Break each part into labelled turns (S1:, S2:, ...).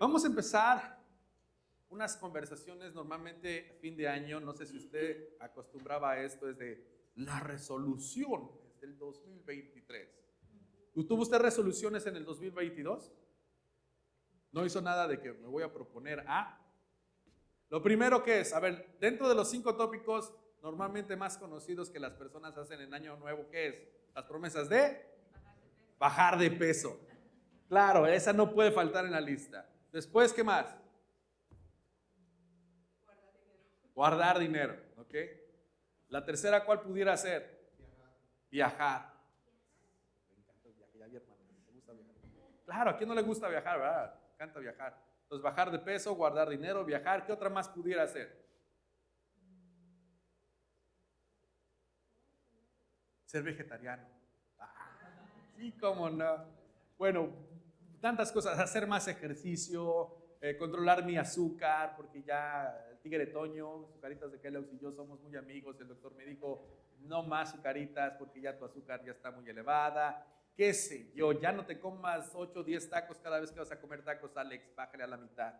S1: Vamos a empezar unas conversaciones normalmente fin de año. No sé si usted acostumbraba a esto, es de la resolución del 2023. ¿Tuvo usted resoluciones en el 2022? No hizo nada de que me voy a proponer a. Lo primero que es, a ver, dentro de los cinco tópicos normalmente más conocidos que las personas hacen en Año Nuevo, ¿qué es? Las promesas de bajar de peso. Claro, esa no puede faltar en la lista. Después, ¿qué más? Guardar dinero, ¿ok? La tercera, ¿cuál pudiera ser? Viajar. Me encanta viajar, hermano. ¿Me gusta viajar? Claro, ¿a quién no le gusta viajar, verdad? Me encanta viajar. Entonces, bajar de peso, guardar dinero, viajar. ¿Qué otra más pudiera hacer? Ser vegetariano. Ah, sí, cómo no. Bueno, tantas cosas. Hacer más ejercicio, eh, controlar mi azúcar, porque ya el tigre Toño, Azucaritas de Kellogg's y yo somos muy amigos. El doctor me dijo, no más azucaritas porque ya tu azúcar ya está muy elevada. Qué sé yo, ya no te comas 8 o 10 tacos cada vez que vas a comer tacos, Alex, bájale a la mitad.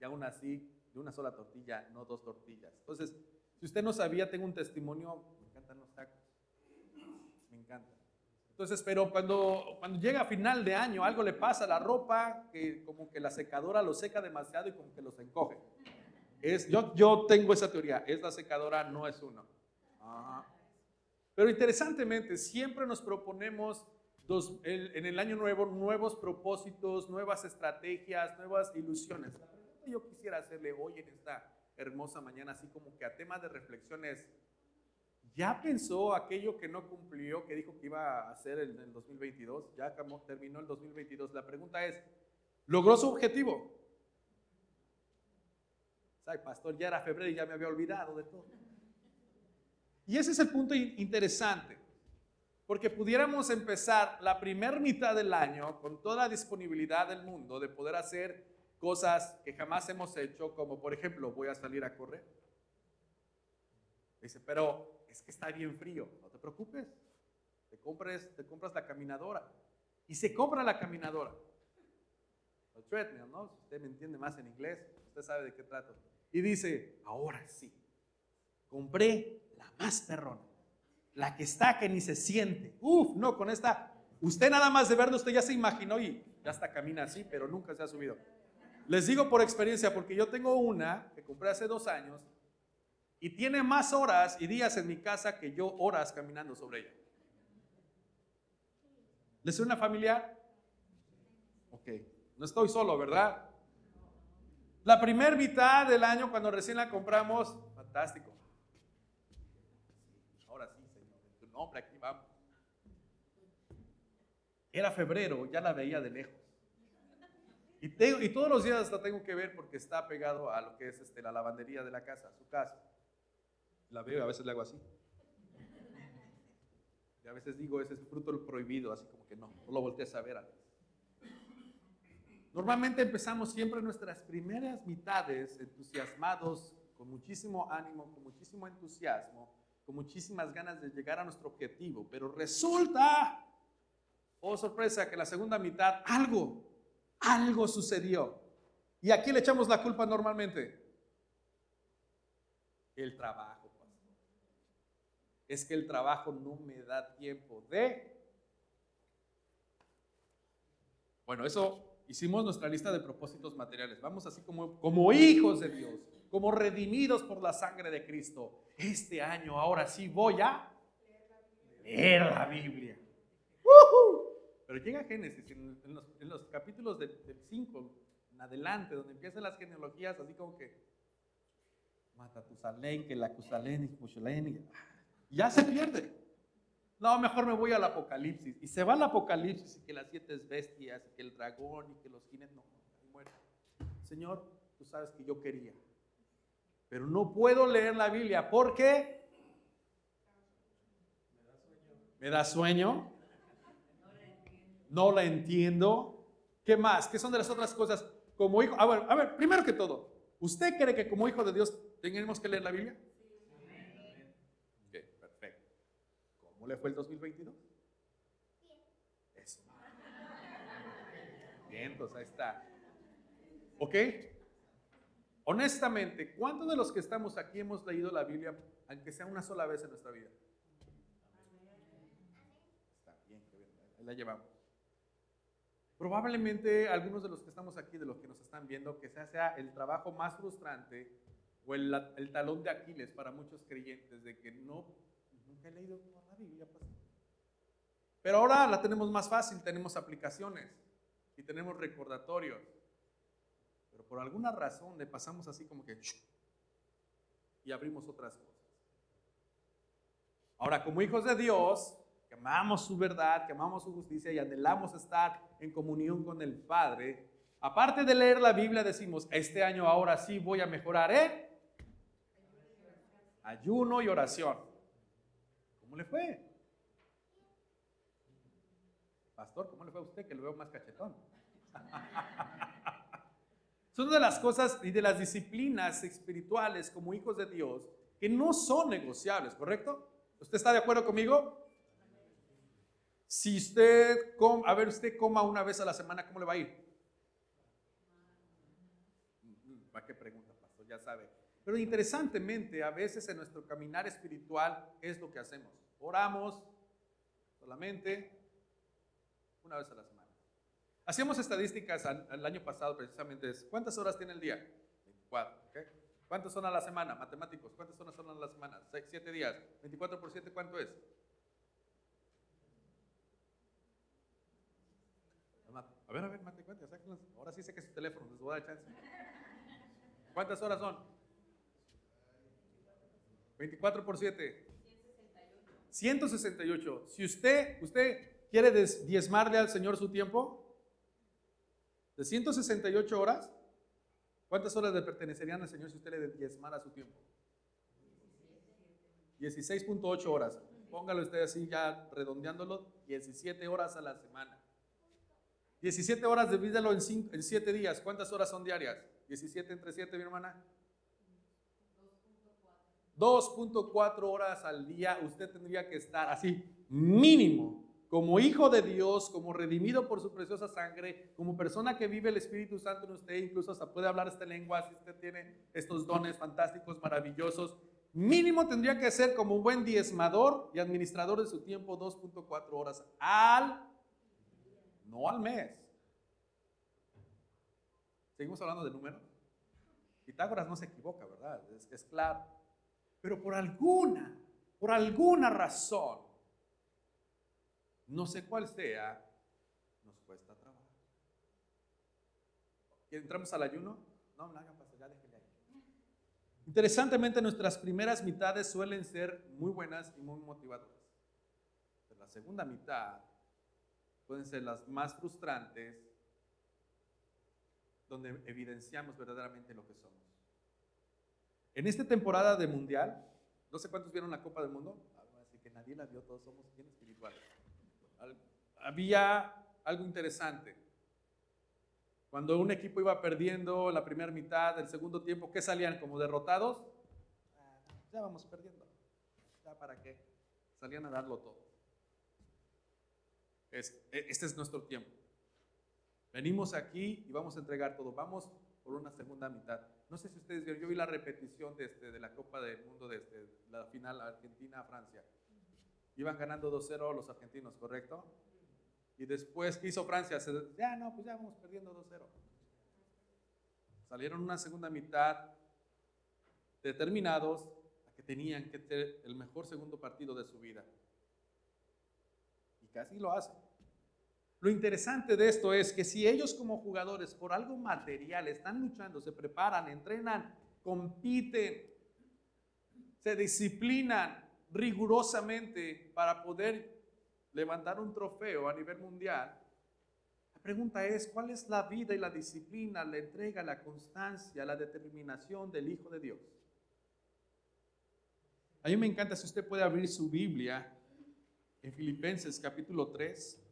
S1: Y aún así, de una sola tortilla, no dos tortillas. Entonces, si usted no sabía, tengo un testimonio, me encantan los tacos. Me encanta. Entonces, pero cuando, cuando llega final de año, algo le pasa a la ropa, que como que la secadora lo seca demasiado y como que los encoge. Es, yo, yo tengo esa teoría, es la secadora, no es uno. Pero interesantemente, siempre nos proponemos dos, en el año nuevo nuevos propósitos, nuevas estrategias, nuevas ilusiones. Yo quisiera hacerle hoy en esta hermosa mañana, así como que a tema de reflexiones, ¿Ya pensó aquello que no cumplió, que dijo que iba a hacer en el 2022? Ya terminó el 2022. La pregunta es, ¿logró su objetivo? Ay, pastor, ya era febrero y ya me había olvidado de todo. Y ese es el punto interesante, porque pudiéramos empezar la primera mitad del año con toda la disponibilidad del mundo de poder hacer cosas que jamás hemos hecho, como por ejemplo, voy a salir a correr. Dice, pero es que está bien frío, no te preocupes, te, compres, te compras la caminadora. Y se compra la caminadora. El treadmill, ¿no? Usted me entiende más en inglés, usted sabe de qué trato. Y dice, ahora sí, compré la más perrona, la que está que ni se siente. Uf, no, con esta, usted nada más de verlo, usted ya se imaginó y ya hasta camina así, pero nunca se ha subido. Les digo por experiencia, porque yo tengo una que compré hace dos años y tiene más horas y días en mi casa que yo horas caminando sobre ella. ¿Les suena familiar? Ok, no estoy solo, ¿verdad? La primera mitad del año cuando recién la compramos, fantástico. Ahora sí, Señor, tu nombre aquí vamos. Era febrero, ya la veía de lejos. Y, y todos los días la tengo que ver porque está pegado a lo que es este, la lavandería de la casa, su casa. La veo y a veces le hago así. Y a veces digo, ese es fruto prohibido, así como que no, no lo voltees a ver. Normalmente empezamos siempre nuestras primeras mitades entusiasmados, con muchísimo ánimo, con muchísimo entusiasmo, con muchísimas ganas de llegar a nuestro objetivo. Pero resulta, oh sorpresa, que la segunda mitad algo, algo sucedió. ¿Y aquí le echamos la culpa normalmente? El trabajo es que el trabajo no me da tiempo de... Bueno, eso hicimos nuestra lista de propósitos materiales. Vamos así como, como hijos de Dios, como redimidos por la sangre de Cristo. Este año, ahora sí voy a leer la Biblia. Pero llega Génesis, en, los, capítulos del 5 en adelante, donde empiezan las genealogías, así como que Matatusalén, que la Cusalén y ya se pierde. No, mejor me voy al Apocalipsis. Y se va al Apocalipsis y que las siete bestias, y que el dragón, y que los jinetes, no, muere. Señor, tú sabes que yo quería. Pero no puedo leer la Biblia. ¿Por qué? ¿Me da sueño? No la entiendo. ¿Qué más? ¿Qué son de las otras cosas? Como hijo, a ver, a ver, primero que todo, ¿usted cree que como hijo de Dios tenemos que leer la Biblia? Le fue el 2022? Bien. Eso. Bien, pues ahí está. ¿Ok? Honestamente, ¿cuántos de los que estamos aquí hemos leído la Biblia, aunque sea una sola vez en nuestra vida? Está bien, ahí la llevamos. Probablemente algunos de los que estamos aquí, de los que nos están viendo, que sea, sea el trabajo más frustrante o el, el talón de Aquiles para muchos creyentes de que no, nunca he leído Pero ahora la tenemos más fácil, tenemos aplicaciones y tenemos recordatorios. Pero por alguna razón le pasamos así como que y abrimos otras cosas. Ahora, como hijos de Dios, que amamos su verdad, que amamos su justicia y anhelamos estar en comunión con el Padre, aparte de leer la Biblia, decimos, este año ahora sí voy a mejorar en ayuno y oración. ¿Cómo le fue? Pastor, ¿cómo le fue a usted que lo veo más cachetón? Son de las cosas y de las disciplinas espirituales como hijos de Dios que no son negociables, ¿correcto? ¿Usted está de acuerdo conmigo? Si usted, a ver, usted coma una vez a la semana, ¿cómo le va a ir? ¿Para qué pregunta, pastor? Ya sabe. Pero interesantemente, a veces en nuestro caminar espiritual es lo que hacemos. Oramos solamente una vez a la semana. Hacíamos estadísticas el año pasado precisamente. ¿Cuántas horas tiene el día? 24. ¿okay? ¿Cuántas son a la semana? Matemáticos. ¿Cuántas horas son a la semana? 7 días. 24 por 7, ¿cuánto es? A ver, a ver, mate cuenta, Ahora sí sé que es su teléfono, les voy a dar chance. ¿Cuántas horas son? 24 por 7. 168. Si usted, usted quiere diezmarle al Señor su tiempo, de 168 horas, ¿cuántas horas le pertenecerían al Señor si usted le diezmara su tiempo? 16.8 horas. Póngalo usted así ya redondeándolo, 17 horas a la semana. 17 horas, divídelo en, en 7 días. ¿Cuántas horas son diarias? 17 entre 7, mi hermana. 2.4 horas al día usted tendría que estar así, mínimo, como hijo de Dios, como redimido por su preciosa sangre, como persona que vive el Espíritu Santo en usted, incluso hasta puede hablar esta lengua, si usted tiene estos dones fantásticos, maravillosos, mínimo tendría que ser como un buen diezmador y administrador de su tiempo 2.4 horas al, no al mes. Seguimos hablando de números. Pitágoras no se equivoca, ¿verdad? Es, es claro. Pero por alguna, por alguna razón, no sé cuál sea, nos cuesta trabajo. ¿Entramos al ayuno? No, no hagan ahí. Interesantemente, nuestras primeras mitades suelen ser muy buenas y muy motivadoras. Pero la segunda mitad pueden ser las más frustrantes, donde evidenciamos verdaderamente lo que somos. En esta temporada de Mundial, no sé cuántos vieron la Copa del Mundo, así que nadie la vio, todos somos bien espirituales había algo interesante. Cuando un equipo iba perdiendo la primera mitad del segundo tiempo, ¿qué salían? ¿Como derrotados? Ah, ya vamos perdiendo. ¿Ya para qué? Salían a darlo todo. E, este es nuestro tiempo. Venimos aquí y vamos a entregar todo. Vamos por una segunda mitad. No sé si ustedes vieron, yo vi la repetición de, este, de la Copa del Mundo, de este, la final Argentina-Francia. Iban ganando 2-0 los argentinos, ¿correcto? Y después, ¿qué hizo Francia? Se, ya, no, pues ya vamos perdiendo 2-0. Salieron una segunda mitad determinados a que tenían que tener el mejor segundo partido de su vida. Y casi lo hacen. Lo interesante de esto es que si ellos como jugadores por algo material están luchando, se preparan, entrenan, compiten, se disciplinan, rigurosamente para poder levantar un trofeo a nivel mundial, la pregunta es, ¿cuál es la vida y la disciplina, la entrega, la constancia, la determinación del Hijo de Dios? A mí me encanta si usted puede abrir su Biblia en Filipenses capítulo 3.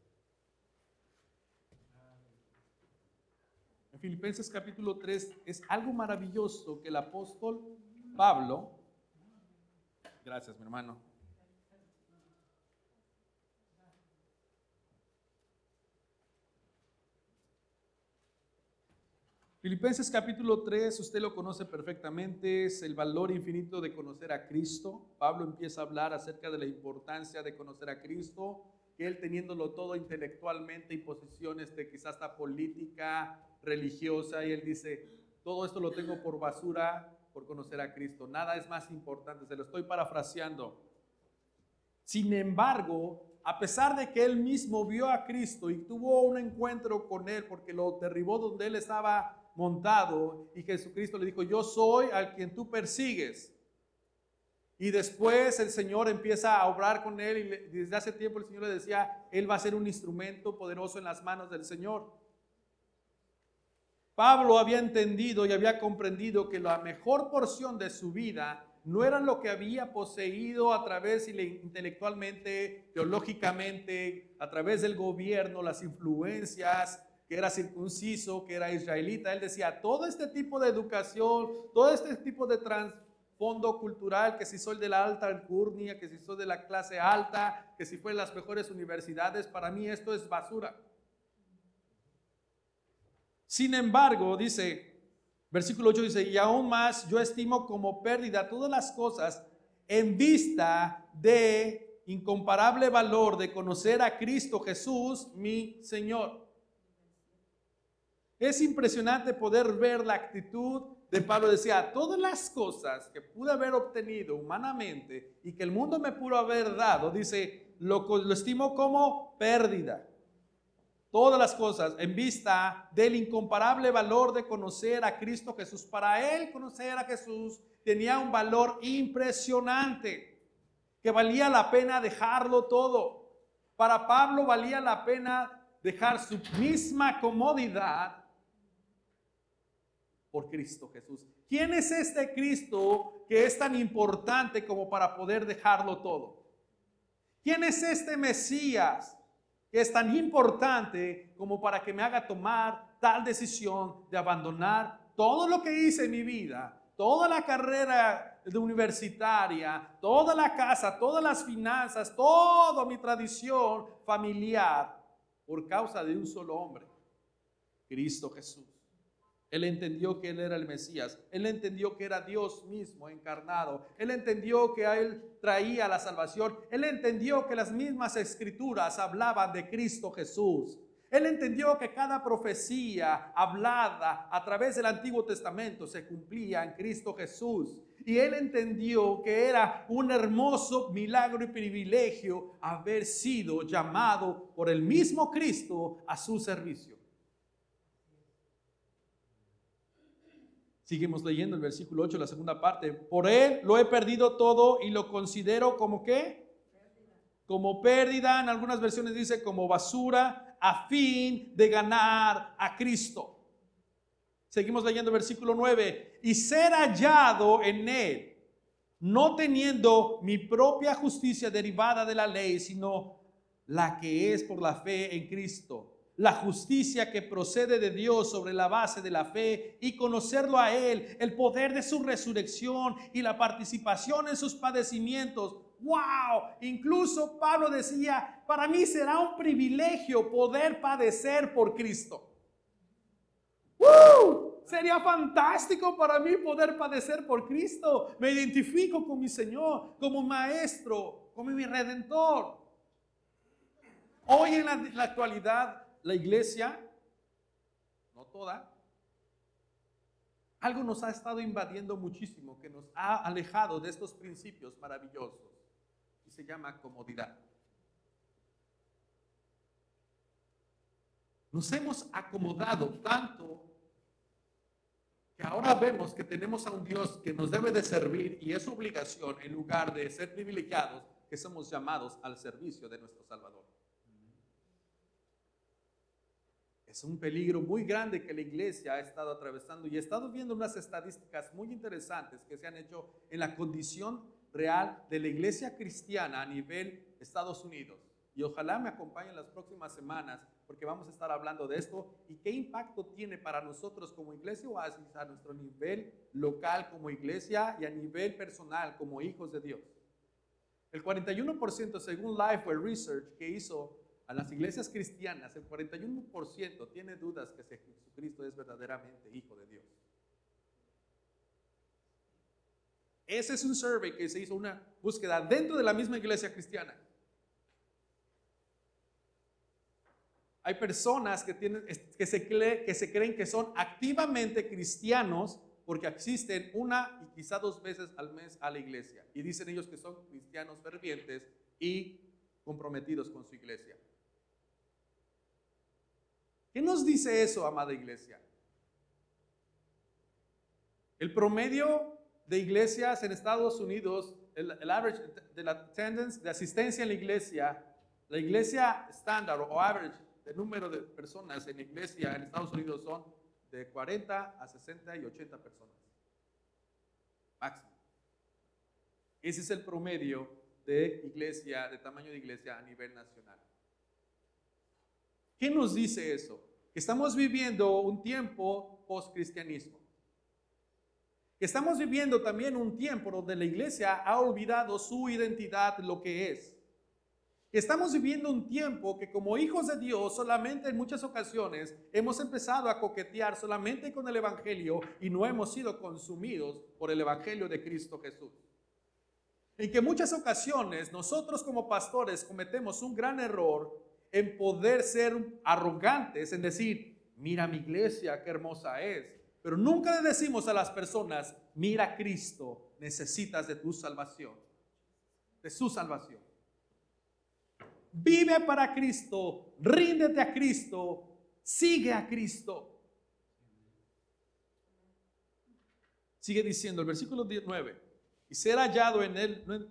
S1: En Filipenses capítulo 3 es algo maravilloso que el apóstol Pablo Gracias, mi hermano. Filipenses capítulo 3, usted lo conoce perfectamente, es el valor infinito de conocer a Cristo. Pablo empieza a hablar acerca de la importancia de conocer a Cristo, que él teniéndolo todo intelectualmente y posiciones de quizás hasta política, religiosa, y él dice, todo esto lo tengo por basura por conocer a Cristo. Nada es más importante, se lo estoy parafraseando. Sin embargo, a pesar de que él mismo vio a Cristo y tuvo un encuentro con él porque lo derribó donde él estaba montado y Jesucristo le dijo, yo soy al quien tú persigues. Y después el Señor empieza a obrar con él y desde hace tiempo el Señor le decía, él va a ser un instrumento poderoso en las manos del Señor. Pablo había entendido y había comprendido que la mejor porción de su vida no era lo que había poseído a través intelectualmente, teológicamente, a través del gobierno, las influencias, que era circunciso, que era israelita. Él decía, todo este tipo de educación, todo este tipo de trasfondo cultural, que si soy de la alta alcurnia, que si soy de la clase alta, que si fue en las mejores universidades, para mí esto es basura. Sin embargo, dice, versículo 8 dice, y aún más yo estimo como pérdida todas las cosas en vista de incomparable valor de conocer a Cristo Jesús, mi Señor es impresionante poder ver la actitud de Pablo. Decía, todas las cosas que pude haber obtenido humanamente y que el mundo me pudo haber dado, dice, lo, lo estimo como pérdida. Todas las cosas en vista del incomparable valor de conocer a Cristo Jesús. Para él conocer a Jesús tenía un valor impresionante, que valía la pena dejarlo todo. Para Pablo valía la pena dejar su misma comodidad por Cristo Jesús. ¿Quién es este Cristo que es tan importante como para poder dejarlo todo? ¿Quién es este Mesías es tan importante como para que me haga tomar tal decisión de abandonar todo lo que hice en mi vida, toda la carrera universitaria, toda la casa, todas las finanzas, toda mi tradición familiar por causa de un solo hombre, Cristo Jesús? Él entendió que Él era el Mesías. Él entendió que era Dios mismo encarnado. Él entendió que a Él traía la salvación. Él entendió que las mismas escrituras hablaban de Cristo Jesús. Él entendió que cada profecía hablada a través del Antiguo Testamento se cumplía en Cristo Jesús. Y él entendió que era un hermoso milagro y privilegio haber sido llamado por el mismo Cristo a su servicio. Seguimos leyendo el versículo 8, la segunda parte. Por él lo he perdido todo y lo considero como qué? Como pérdida, en algunas versiones dice como basura, a fin de ganar a Cristo. Seguimos leyendo el versículo 9. Y ser hallado en él, no teniendo mi propia justicia derivada de la ley, sino la que es por la fe en Cristo la justicia que procede de Dios sobre la base de la fe y conocerlo a Él, el poder de su resurrección y la participación en sus padecimientos. ¡Wow! Incluso Pablo decía, para mí será un privilegio poder padecer por Cristo. ¡Woo! Sería fantástico para mí poder padecer por Cristo. Me identifico con mi Señor, como maestro, como mi redentor. Hoy en la, la actualidad la iglesia, no toda, algo nos ha estado invadiendo muchísimo, que nos ha alejado de estos principios maravillosos y se llama comodidad. Nos hemos acomodado tanto que ahora vemos que tenemos a un Dios que nos debe de servir y es obligación en lugar de ser privilegiados que somos llamados al servicio de nuestro Salvador. Es un peligro muy grande que la iglesia ha estado atravesando y he estado viendo unas estadísticas muy interesantes que se han hecho en la condición real de la iglesia cristiana a nivel Estados Unidos. Y ojalá me acompañen las próximas semanas porque vamos a estar hablando de esto y qué impacto tiene para nosotros como iglesia o a nuestro nivel local como iglesia y a nivel personal como hijos de Dios. El 41% según Lifeway Research que hizo a las iglesias cristianas, el 41% tiene dudas que Jesucristo es verdaderamente Hijo de Dios. Ese es un survey que se hizo una búsqueda dentro de la misma iglesia cristiana. Hay personas que, tienen, que, se que se creen que son activamente cristianos porque asisten una y quizá dos veces al mes a la iglesia. Y dicen ellos que son cristianos fervientes y comprometidos con su iglesia. ¿Qué nos dice eso, amada iglesia? El promedio de iglesias en Estados Unidos, el, average de la asistencia en la iglesia, la iglesia estándar o average de número de personas en la iglesia en Estados Unidos son de 40 a 60 y 80 personas. Máximo. Ese es el promedio de iglesia, de tamaño de iglesia a nivel nacional. ¿Qué nos dice eso? Que estamos viviendo un tiempo post-cristianismo. Estamos viviendo también un tiempo donde la iglesia ha olvidado su identidad, lo que es. Estamos viviendo un tiempo que como hijos de Dios solamente en muchas ocasiones hemos empezado a coquetear solamente con el Evangelio y no hemos sido consumidos por el Evangelio de Cristo Jesús. En que muchas ocasiones nosotros como pastores cometemos un gran error en poder ser arrogantes, en decir, mira mi iglesia, qué hermosa es. Pero nunca le decimos a las personas, mira Cristo, necesitas de tu salvación, de su salvación. Vive para Cristo, ríndete a Cristo, sigue a Cristo. Sigue diciendo el versículo 19, y ser hallado en él,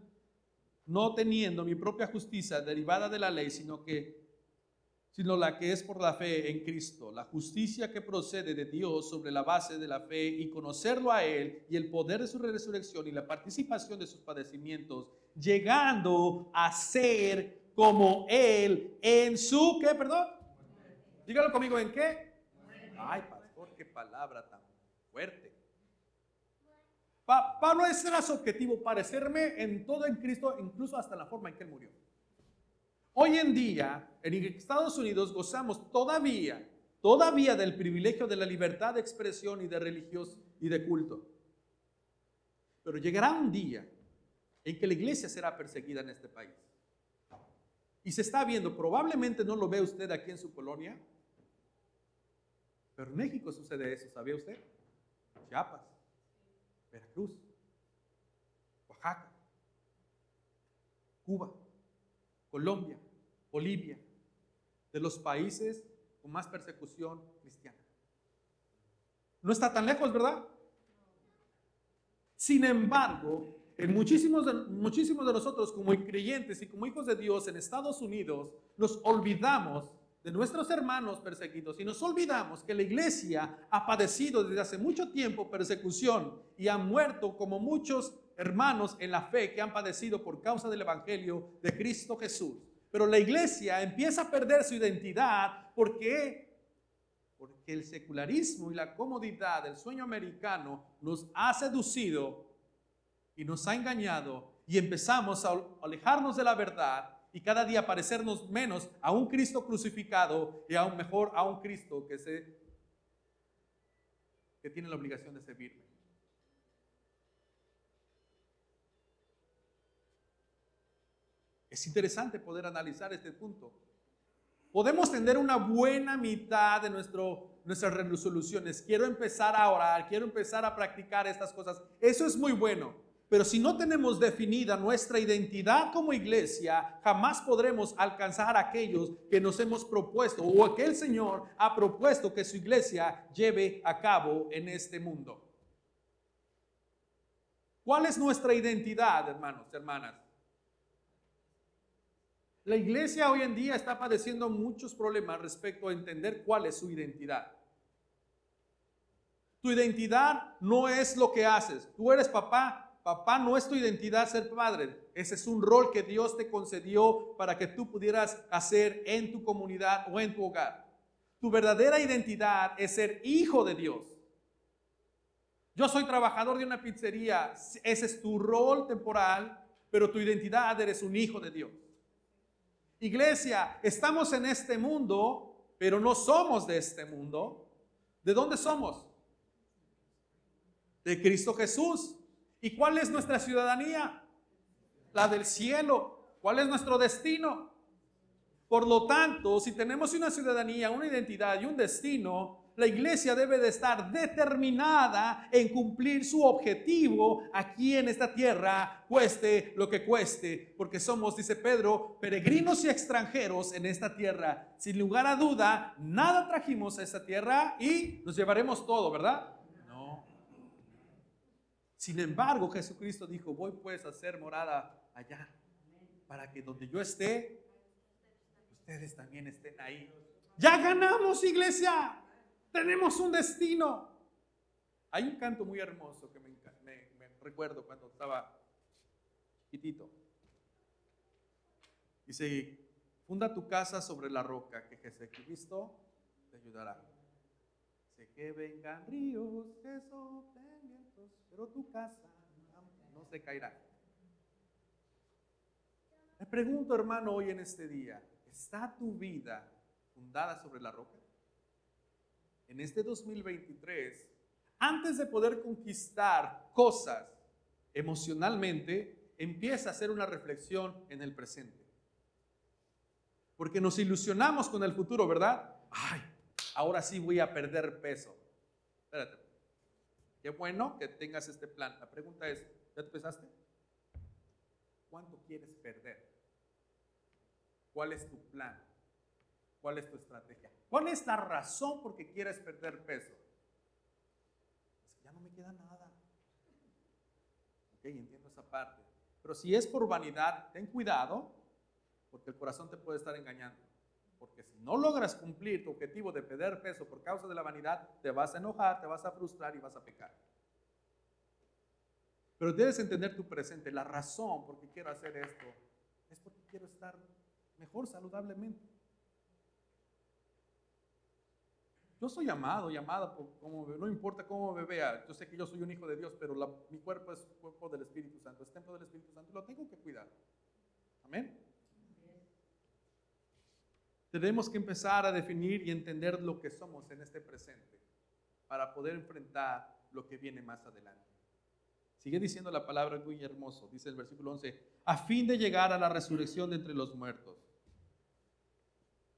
S1: no teniendo mi propia justicia derivada de la ley, sino que sino la que es por la fe en Cristo, la justicia que procede de Dios sobre la base de la fe y conocerlo a Él y el poder de su resurrección y la participación de sus padecimientos, llegando a ser como Él en su, ¿qué, perdón? Dígalo conmigo, ¿en qué? Ay, pastor, qué palabra tan fuerte. Pablo ese era su objetivo, parecerme en todo en Cristo, incluso hasta la forma en que Él murió. Hoy en día, en Estados Unidos gozamos todavía, todavía del privilegio de la libertad de expresión y de religioso y de culto. Pero llegará un día en que la iglesia será perseguida en este país. Y se está viendo, probablemente no lo ve usted aquí en su colonia, pero en México sucede eso, ¿sabía usted? Chiapas, Veracruz, Oaxaca, Cuba, Colombia, Bolivia, de los países con más persecución cristiana. No está tan lejos, ¿verdad? Sin embargo, en muchísimos de, muchísimos de nosotros como creyentes y como hijos de Dios en Estados Unidos, nos olvidamos de nuestros hermanos perseguidos y nos olvidamos que la iglesia ha padecido desde hace mucho tiempo persecución y ha muerto como muchos hermanos en la fe que han padecido por causa del Evangelio de Cristo Jesús. Pero la iglesia empieza a perder su identidad porque, porque el secularismo y la comodidad del sueño americano nos ha seducido y nos ha engañado y empezamos a alejarnos de la verdad y cada día parecernos menos a un Cristo crucificado y aún mejor a un Cristo que, se, que tiene la obligación de servirme. Es interesante poder analizar este punto. Podemos tener una buena mitad de nuestro, nuestras resoluciones. Quiero empezar a orar, quiero empezar a practicar estas cosas. Eso es muy bueno. Pero si no tenemos definida nuestra identidad como iglesia, jamás podremos alcanzar aquellos que nos hemos propuesto o que el Señor ha propuesto que su iglesia lleve a cabo en este mundo. ¿Cuál es nuestra identidad, hermanos, hermanas? La iglesia hoy en día está padeciendo muchos problemas respecto a entender cuál es su identidad. Tu identidad no es lo que haces. Tú eres papá, Papá no es tu identidad ser padre. Ese es un rol que Dios te concedió para que tú pudieras hacer en tu comunidad o en tu hogar. Tu verdadera identidad es ser hijo de Dios. Yo soy trabajador de una pizzería. Ese es tu rol temporal, pero tu identidad eres un hijo de Dios. Iglesia, estamos en este mundo, pero no somos de este mundo. ¿De dónde somos? De Cristo Jesús. ¿Y cuál es nuestra ciudadanía? La del cielo. ¿Cuál es nuestro destino? Por lo tanto, si tenemos una ciudadanía, una identidad y un destino, la iglesia debe de estar determinada en cumplir su objetivo aquí en esta tierra, cueste lo que cueste, porque somos, dice Pedro, peregrinos y extranjeros en esta tierra. Sin lugar a duda, nada trajimos a esta tierra y nos llevaremos todo, ¿verdad? No. Sin embargo, Jesucristo dijo, voy pues a hacer morada allá, para que donde yo esté, ustedes también estén ahí. Ya ganamos, iglesia. Tenemos un destino. Hay un canto muy hermoso que me, recuerdo cuando estaba chiquitito. Dice, funda tu casa sobre la roca, que Jesucristo te ayudará. Sé que vengan ríos, que soplen vientos, pero tu casa no se caerá. Me pregunto, hermano, hoy en este día, ¿está tu vida fundada sobre la roca? En este 2023, antes de poder conquistar cosas emocionalmente, empieza a hacer una reflexión en el presente. Porque nos ilusionamos con el futuro, ¿verdad? Ay, ahora sí voy a perder peso. Espérate. Qué bueno que tengas este plan. La pregunta es, ¿ya te pesaste? ¿Cuánto quieres perder? ¿Cuál es tu plan? ¿Cuál es tu estrategia? ¿Cuál es la razón por que quieres perder peso? Es que ya no me queda nada. Ok, entiendo esa parte. Pero si es por vanidad, ten cuidado, porque el corazón te puede estar engañando. Porque si no logras cumplir tu objetivo de perder peso por causa de la vanidad, te vas a enojar, te vas a frustrar y vas a pecar. Pero debes entender tu presente. La razón por que quiero hacer esto es porque quiero estar mejor saludablemente. Yo soy amado y amada, por, como, no importa cómo me vea. Yo sé que yo soy un hijo de Dios, pero mi cuerpo es cuerpo del Espíritu Santo, es templo del Espíritu Santo, lo tengo que cuidar. Amén. Tenemos que empezar a definir y entender lo que somos en este presente para poder enfrentar lo que viene más adelante. Sigue diciendo la palabra muy hermoso, dice el versículo 11, a fin de llegar a la resurrección de entre los muertos.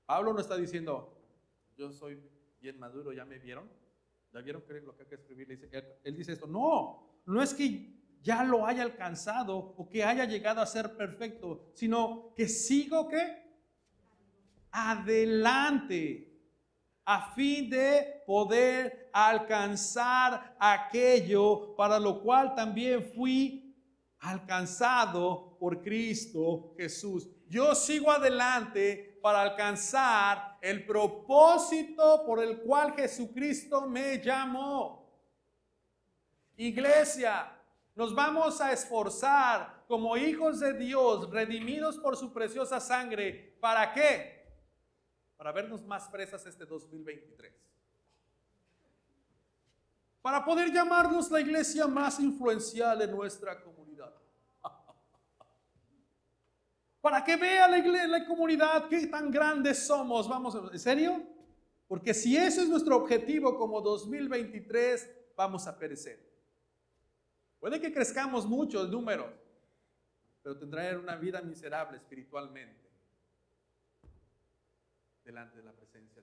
S1: Pablo no está diciendo, yo soy bien maduro, ¿ya me vieron? ¿Ya vieron qué es lo que hay que escribir? Él, dice esto, no, no es que ya lo haya alcanzado o que haya llegado a ser perfecto, sino que sigo que adelante a fin de poder alcanzar aquello para lo cual también fui alcanzado por Cristo Jesús. Yo sigo adelante para alcanzar el propósito por el cual Jesucristo me llamó. Iglesia, nos vamos a esforzar como hijos de Dios, redimidos por su preciosa sangre. ¿Para qué? Para vernos más fresas este 2023. Para poder llamarnos la iglesia más influencial en nuestra comunidad para que vea la, iglesia, la comunidad qué tan grandes somos. Vamos, ¿en serio? Porque si ese es nuestro objetivo como 2023, vamos a perecer. Puede que crezcamos mucho el número, pero tendrá una vida miserable espiritualmente delante de la presencia.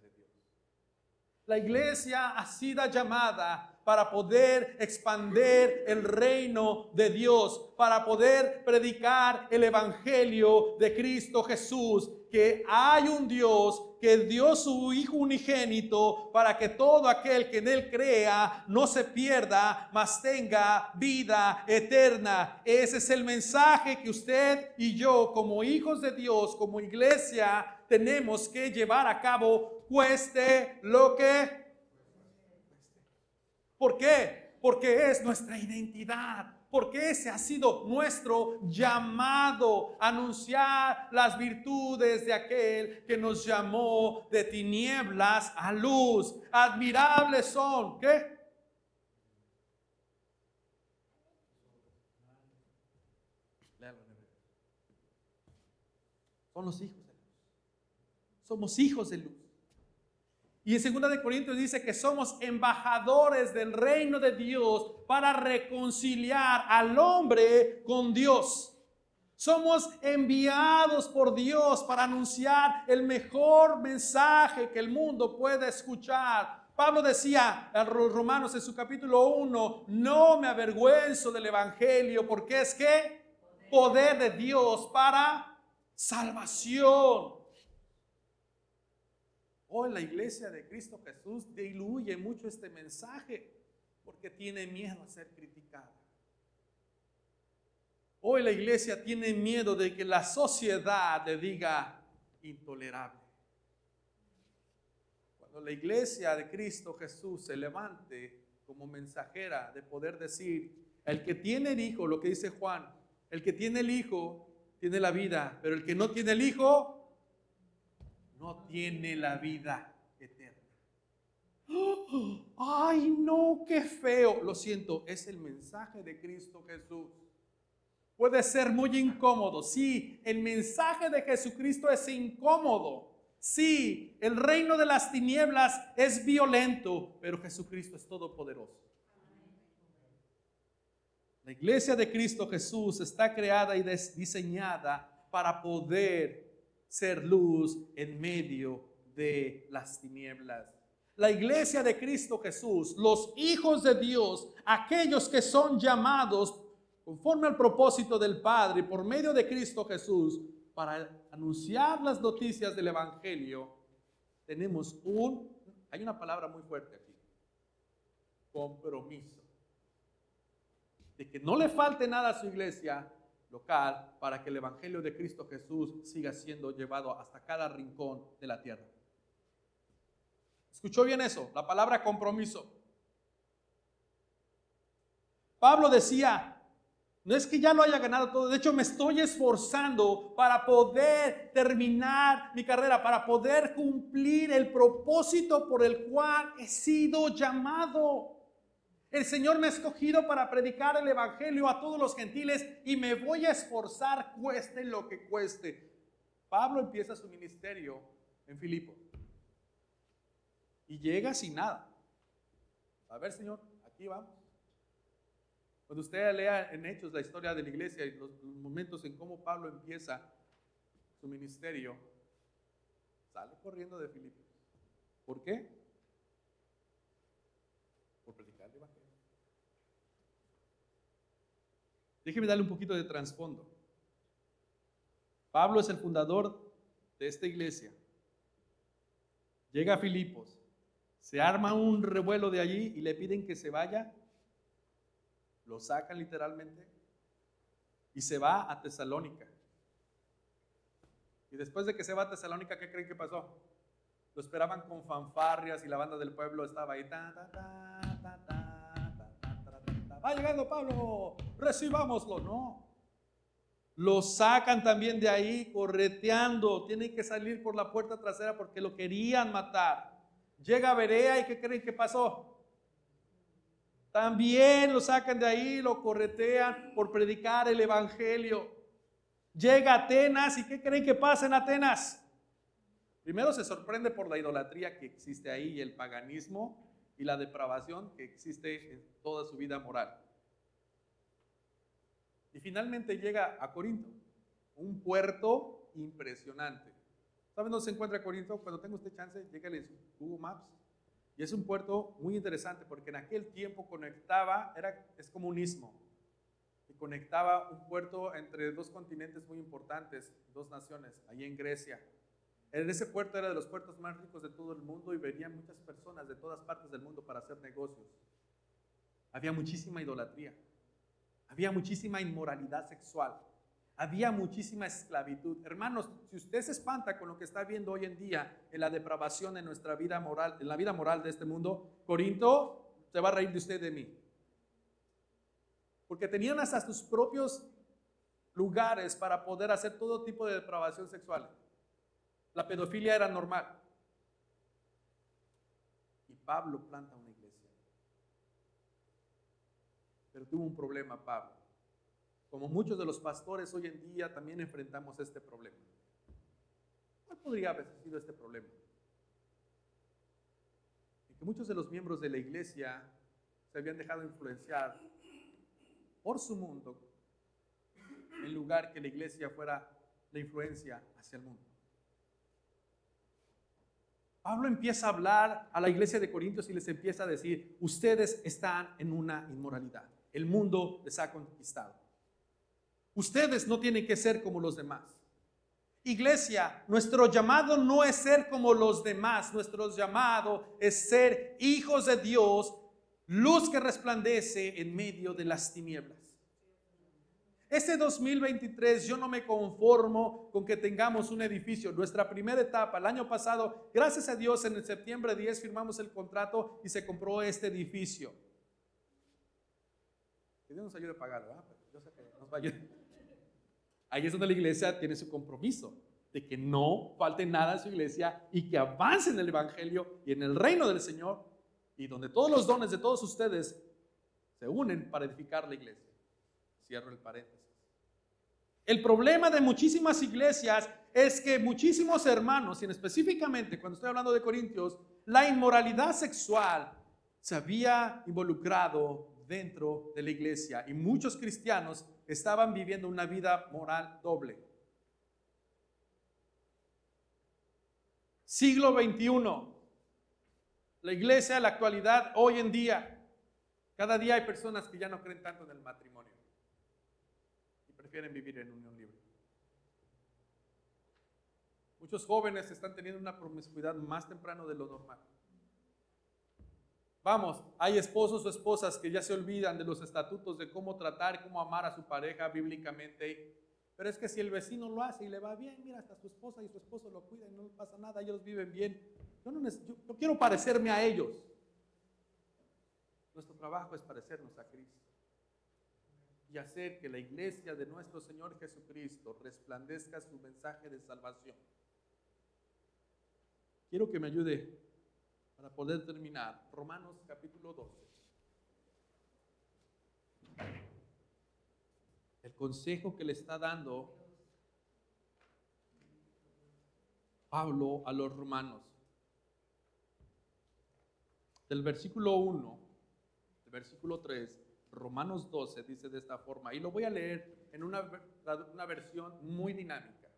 S1: La iglesia ha sido llamada para poder expander el reino de Dios, para poder predicar el evangelio de Cristo Jesús, que hay un Dios que dio su Hijo unigénito para que todo aquel que en Él crea no se pierda, mas tenga vida eterna. Ese es el mensaje que usted y yo como hijos de Dios, como iglesia, tenemos que llevar a cabo, cueste lo que ¿Por qué? Porque es nuestra identidad. Porque ese ha sido nuestro llamado anunciar las virtudes de aquel que nos llamó de tinieblas a luz. Admirables son, ¿qué? Son los hijos de Dios. somos hijos de luz. Y en 2 de Corintios dice que somos embajadores del reino de Dios para reconciliar al hombre con Dios. Somos enviados por Dios para anunciar el mejor mensaje que el mundo puede escuchar. Pablo decía a los romanos en su capítulo 1, no me avergüenzo del Evangelio porque es que poder de Dios para salvación. Hoy la iglesia de Cristo Jesús diluye mucho este mensaje porque tiene miedo a ser criticada. Hoy la iglesia tiene miedo de que la sociedad le diga intolerable. Cuando la iglesia de Cristo Jesús se levante como mensajera de poder decir, el que tiene el hijo, lo que dice Juan, el que tiene el hijo tiene la vida, pero el que no tiene el hijo no tiene la vida eterna. Ay, no, qué feo. Lo siento, es el mensaje de Cristo Jesús. Puede ser muy incómodo. Sí, el mensaje de Jesucristo es incómodo. Sí, el reino de las tinieblas es violento, pero Jesucristo es todopoderoso. La iglesia de Cristo Jesús está creada y diseñada para poder ser luz en medio de las tinieblas. La iglesia de Cristo Jesús, los hijos de Dios, aquellos que son llamados conforme al propósito del Padre por medio de Cristo Jesús para anunciar las noticias del Evangelio, tenemos un, hay una palabra muy fuerte aquí, compromiso. De que no le falte nada a su iglesia, local para que el Evangelio de Cristo Jesús siga siendo llevado hasta cada rincón de la tierra. ¿Escuchó bien eso? La palabra compromiso. Pablo decía, no es que ya lo haya ganado todo, de hecho me estoy esforzando para poder terminar mi carrera, para poder cumplir el propósito por el cual he sido llamado. El Señor me ha escogido para predicar el Evangelio a todos los gentiles y me voy a esforzar cueste lo que cueste. Pablo empieza su ministerio en Filipo y llega sin nada. A ver, Señor, aquí vamos. Cuando usted lea en Hechos la historia de la iglesia y los momentos en cómo Pablo empieza su ministerio, sale corriendo de Filipo. ¿Por qué? Por predicar el Evangelio. Déjeme darle un poquito de trasfondo. Pablo es el fundador de esta iglesia. Llega a Filipos, se arma un revuelo de allí y le piden que se vaya. Lo sacan literalmente y se va a Tesalónica. Y después de que se va a Tesalónica, ¿qué creen que pasó? Lo esperaban con fanfarrias y la banda del pueblo estaba ahí. Va llegando Pablo, recibámoslo. No. Lo sacan también de ahí correteando. Tienen que salir por la puerta trasera porque lo querían matar. Llega a Berea y ¿qué creen que pasó? También lo sacan de ahí, lo corretean por predicar el Evangelio. Llega a Atenas y ¿qué creen que pasa en Atenas? Primero se sorprende por la idolatría que existe ahí y el paganismo y la depravación que existe en toda su vida moral. Y finalmente llega a Corinto, un puerto impresionante. ¿Saben dónde se encuentra Corinto? Cuando tenga usted chance, lléguele en Google Maps. Y es un puerto muy interesante porque en aquel tiempo conectaba, era, es comunismo, y conectaba un puerto entre dos continentes muy importantes, dos naciones, ahí en Grecia en ese puerto era de los puertos más ricos de todo el mundo y venían muchas personas de todas partes del mundo para hacer negocios. Había muchísima idolatría. Había muchísima inmoralidad sexual. Había muchísima esclavitud. Hermanos, si usted se espanta con lo que está viendo hoy en día en la depravación en nuestra vida moral, en la vida moral de este mundo, Corinto se va a reír de usted de mí. Porque tenían hasta sus propios lugares para poder hacer todo tipo de depravación sexual. La pedofilia era normal. Y Pablo planta una iglesia. Pero tuvo un problema Pablo. Como muchos de los pastores hoy en día también enfrentamos este problema. podría haber sido este problema? Y que muchos de los miembros de la iglesia se habían dejado influenciar por su mundo en lugar que la iglesia fuera la influencia hacia el mundo. Pablo empieza a hablar a la iglesia de Corintios y les empieza a decir, ustedes están en una inmoralidad. El mundo les ha conquistado. Ustedes no tienen que ser como los demás. Iglesia, nuestro llamado no es ser como los demás, nuestro llamado es ser hijos de Dios luz que resplandece en medio de las tinieblas. Este 2023 yo no me conformo con que tengamos un edificio. Nuestra primera etapa, el año pasado, gracias a Dios, en el septiembre 10 firmamos el contrato y se compró este edificio. Que Dios nos ayude a pagarlo, ¿verdad? Yo sé que nos va a ayudar. Ahí es donde la iglesia tiene su compromiso de que no falte nada en su iglesia y que avance en el Evangelio y en el reino del Señor y donde todos los dones de todos ustedes se unen para edificar la iglesia. Cierro el paréntesis. El problema de muchísimas iglesias es que muchísimos hermanos, y específicamente cuando estoy hablando de Corintios, la inmoralidad sexual se había involucrado dentro de la iglesia y muchos cristianos estaban viviendo una vida moral doble. Siglo XXI, la iglesia, la actualidad, hoy en día, cada día hay personas que ya no creen tanto en el matrimonio prefieren vivir en unión libre. Muchos jóvenes están teniendo una promiscuidad más temprano de lo normal. Vamos, hay esposos o esposas que ya se olvidan de los estatutos de cómo tratar, cómo amar a su pareja bíblicamente. Pero es que si el vecino lo hace y le va bien, mira, hasta su esposa y su esposo lo cuidan y no pasa nada, ellos viven bien. Yo no, quiero parecerme a ellos. Nuestro trabajo es parecernos a Cristo y hacer que la iglesia de nuestro Señor Jesucristo resplandezca su mensaje de salvación. Quiero que me ayude para poder terminar. Romanos capítulo 12. El consejo que le está dando Pablo a los romanos del versículo 1, el versículo 3, Romanos 12 dice de esta forma, y lo voy a leer en una, una versión muy dinámica.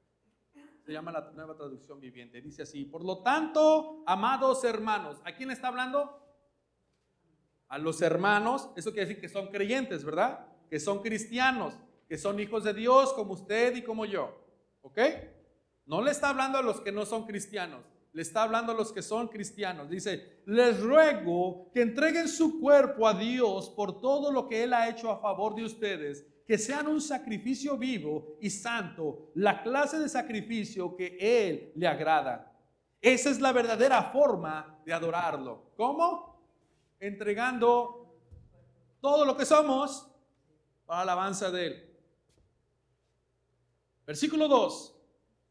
S1: Se llama la nueva traducción viviente. Dice así, por lo tanto, amados hermanos, ¿a quién está hablando? A los hermanos, eso quiere decir que son creyentes, ¿verdad? Que son cristianos, que son hijos de Dios como usted y como yo. ¿Ok? No le está hablando a los que no son cristianos le está hablando a los que son cristianos. Dice, les ruego que entreguen su cuerpo a Dios por todo lo que Él ha hecho a favor de ustedes, que sean un sacrificio vivo y santo, la clase de sacrificio que Él le agrada. Esa es la verdadera forma de adorarlo. ¿Cómo? Entregando todo lo que somos para la alabanza de Él. Versículo 2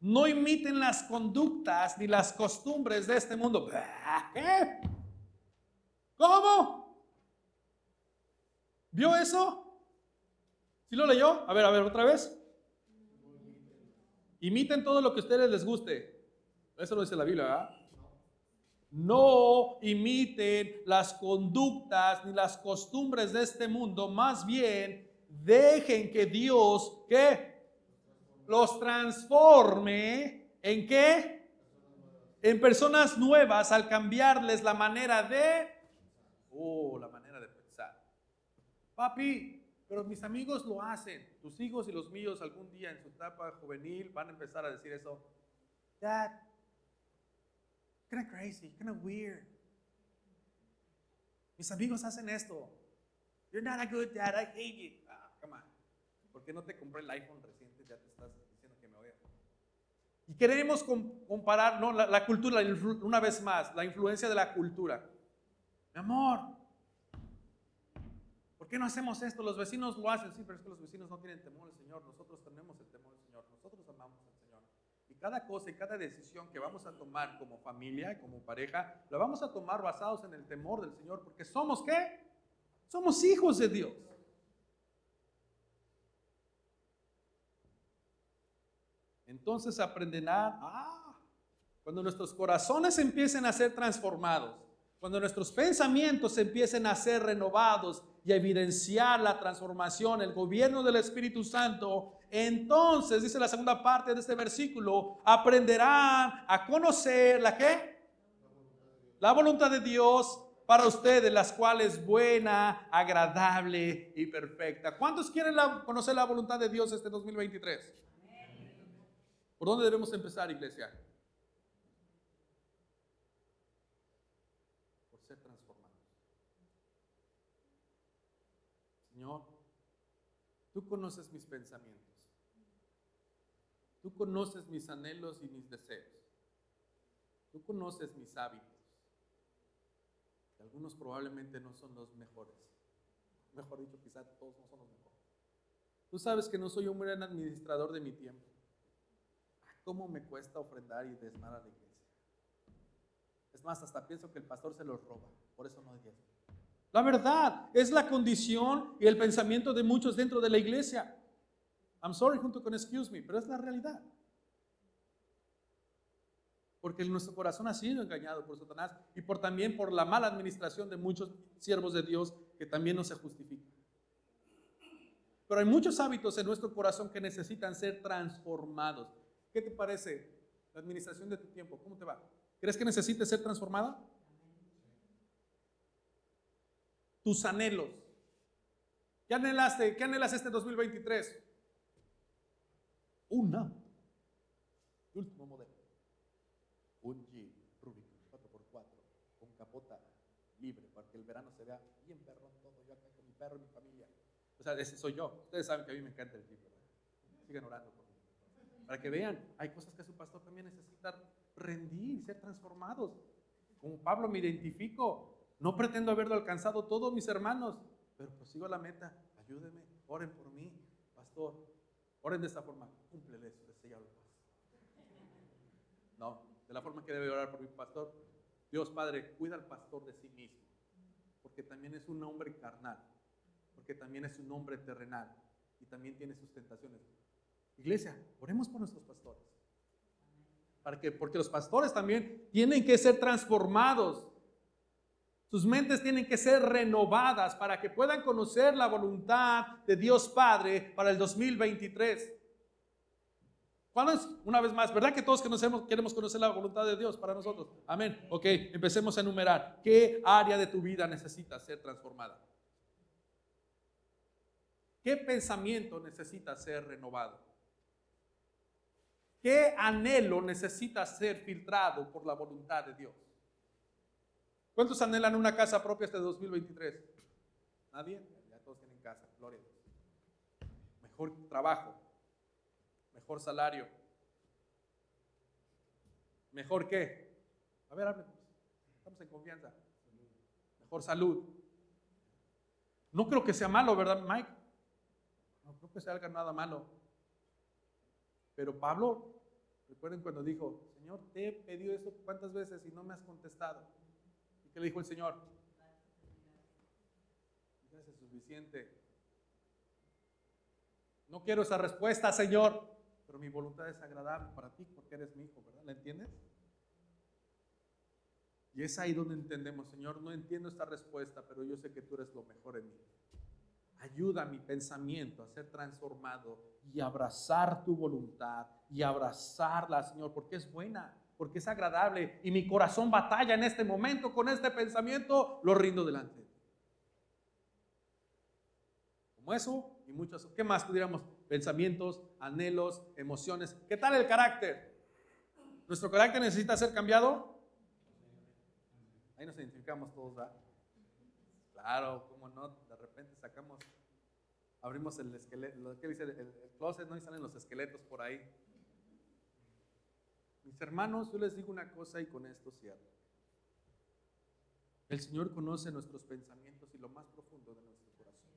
S1: no imiten las conductas ni las costumbres de este mundo. ¿Qué? ¿Cómo? ¿Vio eso? ¿Sí lo leyó? A ver, a ver, otra vez. Imiten todo lo que a ustedes les guste. Eso lo dice la Biblia, ¿verdad? No imiten las conductas ni las costumbres de este mundo, más bien dejen que Dios, ¿qué? Los transforme en qué? En personas nuevas al cambiarles la manera de, oh, la manera de pensar. Papi, pero mis amigos lo hacen. Tus hijos y los míos algún día en su etapa juvenil van a empezar a decir eso. Dad, kind of crazy, kind of weird. Mis amigos hacen esto. You're not a good dad, I hate you. Ah, come on. ¿Por qué no te compré el iPhone reciente? Ya te estás diciendo que me voy. Y queremos comparar, no, la, cultura, una vez más, la influencia de la cultura. Mi amor, ¿por qué no hacemos esto? Los vecinos lo hacen, sí, pero es que los vecinos no tienen temor al Señor. Nosotros tenemos el temor al Señor. Nosotros amamos al Señor. Y cada cosa y cada decisión que vamos a tomar como familia, como pareja, la vamos a tomar basados en el temor del Señor, porque somos qué? Somos hijos de Dios. Entonces aprenderán, ah, cuando nuestros corazones empiecen a ser transformados, cuando nuestros pensamientos empiecen a ser renovados y a evidenciar la transformación, el gobierno del Espíritu Santo, entonces, dice la segunda parte de este versículo, aprenderán a conocer la qué? La voluntad de Dios para ustedes, las cuales buena, agradable y perfecta. ¿Cuántos quieren conocer la voluntad de Dios este 2023? ¿Por dónde debemos empezar, iglesia? Por ser transformados. Señor, tú conoces mis pensamientos. Tú conoces mis anhelos y mis deseos. Tú conoces mis hábitos. algunos probablemente no son los mejores. Mejor dicho, quizás todos no son los mejores. Tú sabes que no soy un buen administrador de mi tiempo. ¿Cómo me cuesta ofrendar y desmar a la iglesia? Es más, hasta pienso que el pastor se los roba. Por eso no diezmo. La verdad, es la condición y el pensamiento de muchos dentro de la iglesia. I'm sorry junto con excuse me, pero es la realidad. Porque nuestro corazón ha sido engañado por Satanás y por también por la mala administración de muchos siervos de Dios que también no se justifican. Pero hay muchos hábitos en nuestro corazón que necesitan ser transformados. ¿Qué te parece la administración de tu tiempo? ¿Cómo te va? ¿Crees que necesites ser transformada? Tus anhelos. ¿Qué anhelaste? ¿Qué anhelas este 2023? Un auto. Último modelo. Un Jeep Rubicon 4x4 con capota libre para que el verano se vea bien perro todo. Yo acá con mi perro y mi familia. O sea, ese soy yo. Ustedes saben que a mí me encanta el Jeep, ¿verdad? Sigan orando para que vean, hay cosas que su pastor también necesita rendir, ser transformados. Como Pablo me identifico. No pretendo haberlo alcanzado todos mis hermanos, pero prosigo la meta. Ayúdenme, oren por mí, pastor. Oren de esta forma. Cúmplele eso, sellalo No, de la forma que debe orar por mi pastor. Dios Padre, cuida al pastor de sí mismo, porque también es un hombre carnal, porque también es un hombre terrenal y también tiene sus tentaciones. Iglesia, oremos por nuestros pastores. Para que, porque los pastores también tienen que ser transformados. Sus mentes tienen que ser renovadas para que puedan conocer la voluntad de Dios Padre para el 2023. ¿Cuándo es? Una vez más, ¿verdad que todos queremos conocer la voluntad de Dios para nosotros? Amén. Ok, empecemos a enumerar. ¿Qué área de tu vida necesita ser transformada? ¿Qué pensamiento necesita ser renovado? ¿Qué anhelo necesita ser filtrado por la voluntad de Dios? ¿Cuántos anhelan una casa propia este 2023? ¿Nadie? Ya todos tienen casa, gloria a Dios. Mejor trabajo, mejor salario. ¿Mejor qué? A ver, háblenos. Estamos en confianza. Mejor salud. No creo que sea malo, ¿verdad, Mike? No creo que sea algo nada malo. Pero Pablo Recuerden cuando dijo, Señor, te he pedido esto cuántas veces y no me has contestado. ¿Y qué le dijo el Señor? Gracias, suficiente. No quiero esa respuesta, Señor, pero mi voluntad es agradable para ti porque eres mi hijo, ¿verdad? ¿La entiendes? Y es ahí donde entendemos, Señor, no entiendo esta respuesta, pero yo sé que tú eres lo mejor en mí. Ayuda a mi pensamiento a ser transformado y abrazar tu voluntad y abrazarla, Señor, porque es buena, porque es agradable y mi corazón batalla en este momento con este pensamiento, lo rindo delante. Como eso y muchas, ¿qué más pudiéramos? Pensamientos, anhelos, emociones. ¿Qué tal el carácter? ¿Nuestro carácter necesita ser cambiado? Ahí nos identificamos todos, ¿verdad? Claro, cómo no, de repente sacamos abrimos el esqueleto, que dice el, closet, ¿no? Y salen los esqueletos por ahí. Mis hermanos, yo les digo una cosa y con esto cierro. El Señor conoce nuestros pensamientos y lo más profundo de nuestro corazón.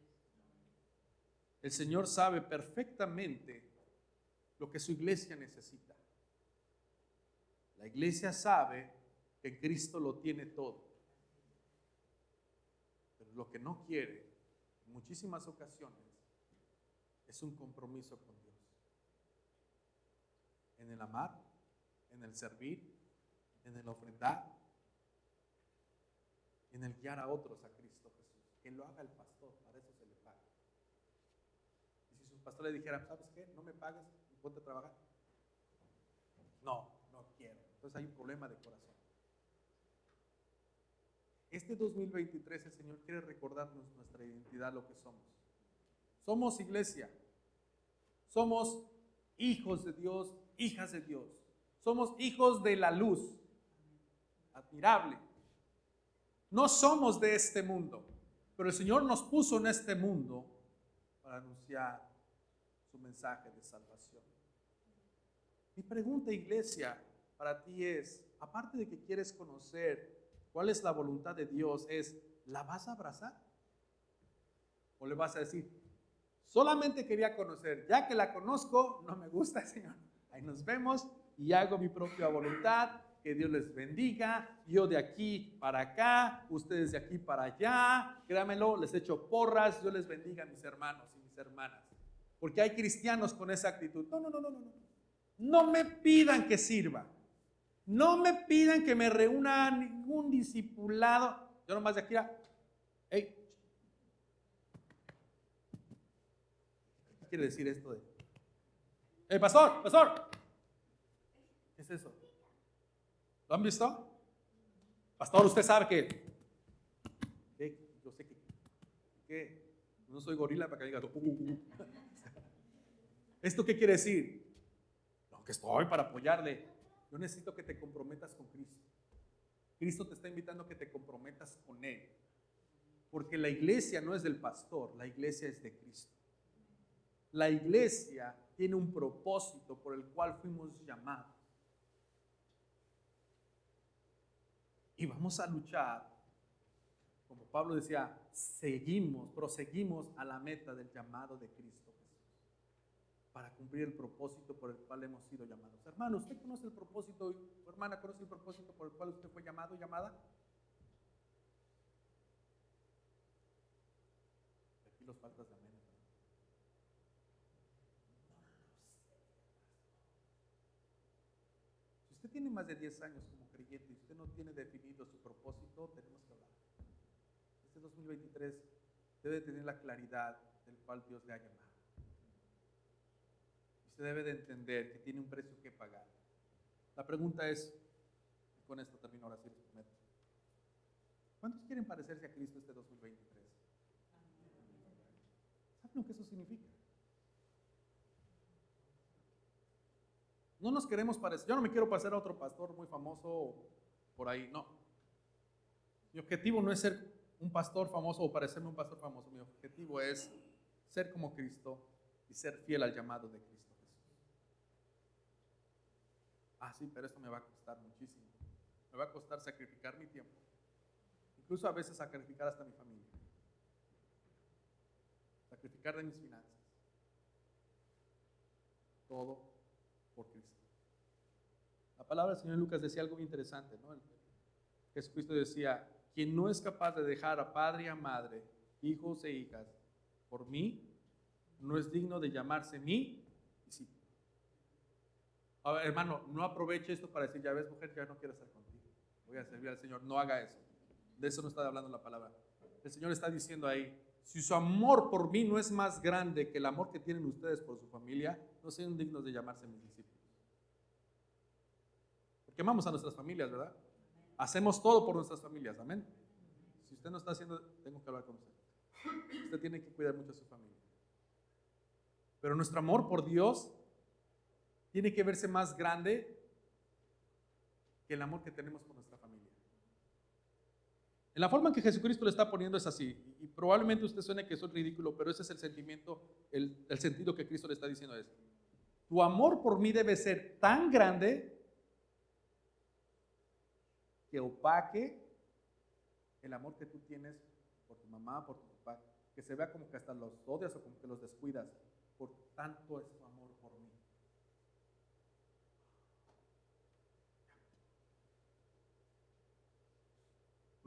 S1: El Señor sabe perfectamente lo que su iglesia necesita. La iglesia sabe que Cristo lo tiene todo. Lo que no quiere, en muchísimas ocasiones, es un compromiso con Dios. En el amar, en el servir en el ofrendar, en el guiar a otros a Cristo Jesús. Que lo haga el pastor, para eso se le paga. Y si su pastor le dijera, ¿sabes qué? No me pagues ponte a trabajar. No, no quiero. Entonces hay un problema de corazón. Este 2023 el Señor quiere recordarnos nuestra identidad, lo que somos. Somos iglesia. Somos hijos de Dios, hijas de Dios. Somos hijos de la luz. Admirable. No somos de este mundo, pero el Señor nos puso en este mundo para anunciar su mensaje de salvación. Mi pregunta, iglesia, para ti es, aparte de que quieres conocer cuál es la voluntad de Dios, es, ¿la vas a abrazar? ¿O le vas a decir, solamente quería conocer, ya que la conozco, no me gusta, Señor? Ahí nos vemos y hago mi propia voluntad. Que Dios les bendiga. Yo de aquí para acá, ustedes de aquí para allá. Créamelo, les echo porras. Dios les bendiga, mis hermanos y mis hermanas. Porque hay cristianos con esa actitud. No, no, no, no, no. No me pidan que sirva. No me pidan que me reúna ningún discipulado. Yo nomás de aquí a... Hey. ¿Qué quiere decir esto de... Hey, pastor, pastor. ¿Qué es eso? ¿Lo han visto? Pastor, usted sabe que... Yo sé que... que no soy gorila para que diga... Uh, uh, uh". ¿Esto qué quiere decir? que estoy para apoyarle. Yo necesito que te comprometas con Cristo. Cristo te está invitando a que te comprometas con Él. Porque la iglesia no es del pastor, la iglesia es de Cristo. La iglesia tiene un propósito por el cual fuimos llamados. Y vamos a luchar, como Pablo decía, seguimos, proseguimos a la meta del llamado de Cristo para cumplir el propósito por el cual hemos sido llamados. Hermano, ¿usted conoce el propósito, hermana conoce el propósito por el cual usted fue llamado, llamada? Aquí los faltas de amén. Si usted tiene más de 10 años como creyente y usted no tiene definido su propósito, tenemos que hablar. Este 2023 debe tener la claridad del cual Dios le ha llamado debe de entender que tiene un precio que pagar. La pregunta es, y con esto termino ahora sí les prometo, ¿cuántos quieren parecerse a Cristo este 2023? ¿Saben lo que eso significa? No nos queremos parecer, yo no me quiero parecer a otro pastor muy famoso por ahí, no. Mi objetivo no es ser un pastor famoso o parecerme un pastor famoso, mi objetivo es ser como Cristo y ser fiel al llamado de Cristo. Ah, sí, pero esto me va a costar muchísimo. Me va a costar sacrificar mi tiempo. Incluso a veces sacrificar hasta mi familia. Sacrificar de mis finanzas. Todo por Cristo. La palabra del Señor Lucas decía algo muy interesante, ¿no? Jesucristo decía, quien no es capaz de dejar a padre y a madre, hijos e hijas, por mí, no es digno de llamarse mi hermano, no aproveche esto para decir, ya ves, mujer, ya no quiero estar contigo. Voy a servir al Señor. No haga eso. De eso no está hablando la palabra. El Señor está diciendo ahí, si su amor por mí no es más grande que el amor que tienen ustedes por su familia, no sean dignos de llamarse mis discípulos. Porque amamos a nuestras familias, ¿verdad? Hacemos todo por nuestras familias, amén. Si usted no está haciendo, tengo que hablar con usted. Usted tiene que cuidar mucho a su familia. Pero nuestro amor por Dios tiene que verse más grande que el amor que tenemos por nuestra familia. En la forma en que Jesucristo lo está poniendo es así, y probablemente usted suene que eso es ridículo, pero ese es el sentimiento, el, sentido que Cristo le está diciendo es, tu amor por mí debe ser tan grande que opaque el amor que tú tienes por tu mamá, por tu papá, que se vea como que hasta los odias o como que los descuidas, por tanto es tu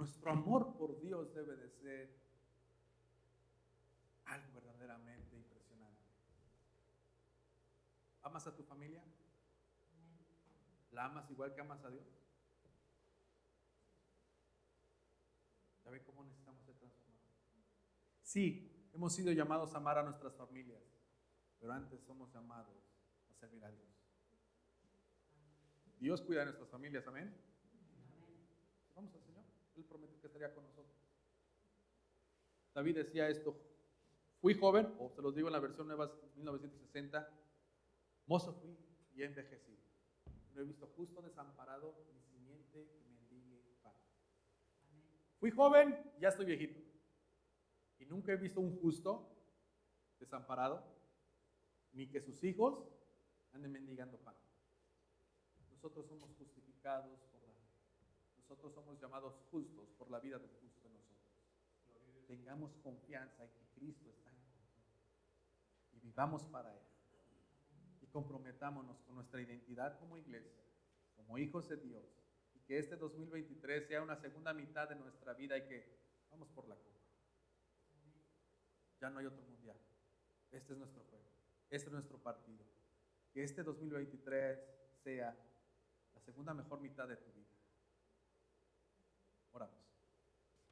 S1: Nuestro amor por Dios debe de ser algo verdaderamente impresionante. ¿Amas a tu familia? ¿La amas igual que amas a Dios? ¿Ya ve cómo necesitamos ser transformados? Sí, hemos sido llamados a amar a nuestras familias, pero antes somos llamados a servir a Dios. Dios cuida de nuestras familias, amén. Prometió que estaría con nosotros. David decía esto, fui joven, o se los digo en la versión nueva 1960, mozo fui y he envejecido. No he visto justo desamparado ni simiente que mendigue pan. Fui joven, ya estoy viejito. Y nunca he visto un justo desamparado, ni que sus hijos anden mendigando pan. Nosotros somos justificados. Nosotros somos llamados justos por la vida del justo en nosotros. Tengamos confianza en que Cristo está en control. Y vivamos para Él. Y comprometámonos con nuestra identidad como iglesia, como hijos de Dios. Y que este 2023 sea una segunda mitad de nuestra vida y que vamos por la copa. Ya no hay otro mundial. Este es nuestro juego. Este es nuestro partido. Que este 2023 sea la segunda mejor mitad de tu vida. Oramos.